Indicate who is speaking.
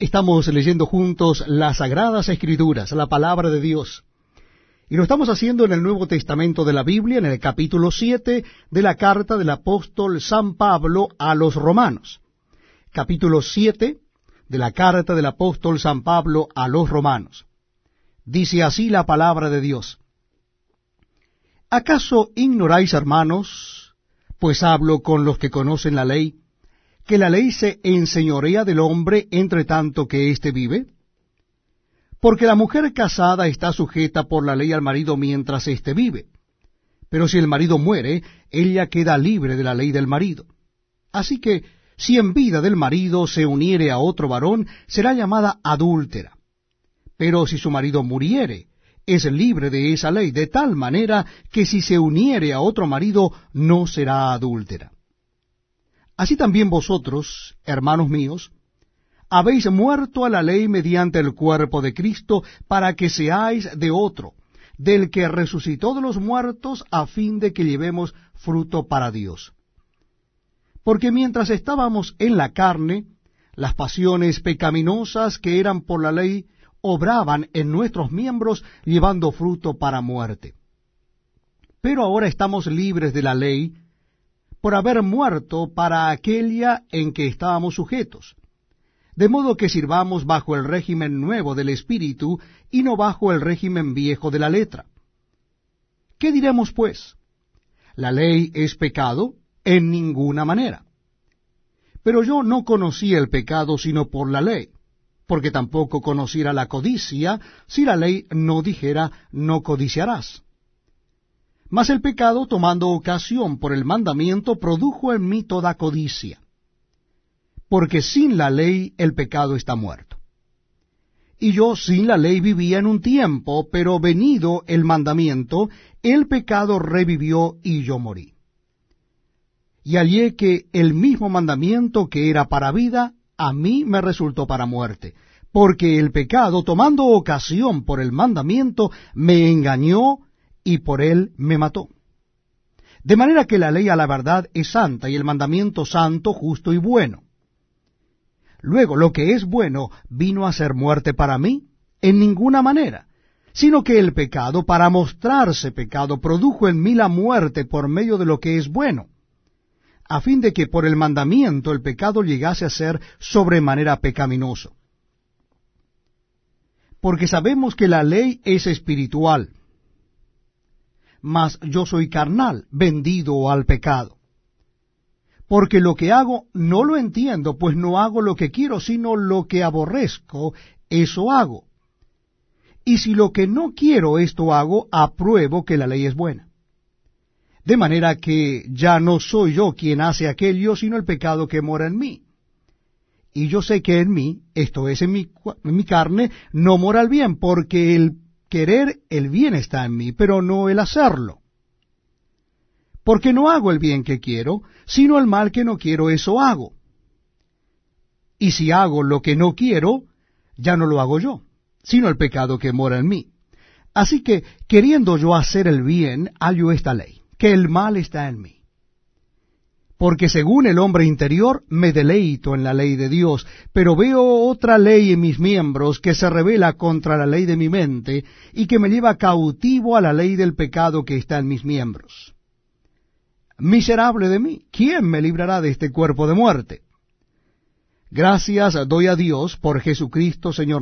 Speaker 1: Estamos leyendo juntos las Sagradas Escrituras, la palabra de Dios. Y lo estamos haciendo en el Nuevo Testamento de la Biblia, en el capítulo 7 de la carta del apóstol San Pablo a los romanos. Capítulo 7 de la carta del apóstol San Pablo a los romanos. Dice así la palabra de Dios. ¿Acaso ignoráis, hermanos, pues hablo con los que conocen la ley, que la ley se enseñorea del hombre entre tanto que éste vive? Porque la mujer casada está sujeta por la ley al marido mientras éste vive. Pero si el marido muere, ella queda libre de la ley del marido. Así que, si en vida del marido se uniere a otro varón, será llamada adúltera. Pero si su marido muriere, es libre de esa ley, de tal manera que si se uniere a otro marido, no será adúltera. Así también vosotros, hermanos míos, habéis muerto a la ley mediante el cuerpo de Cristo, para que seáis de otro, del que resucitó de los muertos, a fin de que llevemos fruto para Dios. Porque mientras estábamos en la carne, las pasiones pecaminosas que eran por la ley obraban en nuestros miembros, llevando fruto para muerte. Pero ahora estamos libres de la ley, por haber muerto para aquella en que estábamos sujetos, de modo que sirvamos bajo el régimen nuevo del Espíritu y no bajo el régimen viejo de la letra. ¿Qué diremos, pues? ¿La ley es pecado? En ninguna manera. Pero yo no conocí el pecado sino por la ley, porque tampoco conociera la codicia si la ley no dijera no codiciarás. Mas el pecado, tomando ocasión por el mandamiento, produjo en mí toda codicia. Porque sin la ley el pecado está muerto. Y yo sin la ley vivía en un tiempo, pero venido el mandamiento, el pecado revivió y yo morí. Y hallé que el mismo mandamiento que era para vida, a mí me resultó para muerte, porque el pecado, tomando ocasión por el mandamiento, me engañó y por él me mató. De manera que la ley a la verdad es santa y el mandamiento santo, justo y bueno. Luego, lo que es bueno vino a ser muerte para mí en ninguna manera, sino que el pecado, para mostrarse pecado, produjo en mí la muerte por medio de lo que es bueno, a fin de que por el mandamiento el pecado llegase a ser sobremanera pecaminoso. Porque sabemos que la ley es espiritual, mas yo soy carnal, vendido al pecado. Porque lo que hago no lo entiendo, pues no hago lo que quiero, sino lo que aborrezco, eso hago. Y si lo que no quiero esto hago, apruebo que la ley es buena. De manera que ya no soy yo quien hace aquello, sino el pecado que mora en mí. Y yo sé que en mí, esto es en mi, carne, no mora el bien, porque el querer el bien está en mí, pero no el hacerlo. Porque no hago el bien que quiero, sino el mal que no quiero, eso hago. Y si hago lo que no quiero, ya no lo hago yo, sino el pecado que mora en mí. Así que, queriendo yo hacer el bien, hallo esta ley, que el mal está en mí porque según el hombre interior me deleito en la ley de Dios, pero veo otra ley en mis miembros que se revela contra la ley de mi mente y que me lleva cautivo a la ley del pecado que está en mis miembros. Miserable de mí, ¿quién me librará de este cuerpo de muerte? Gracias doy a Dios por Jesucristo, Señor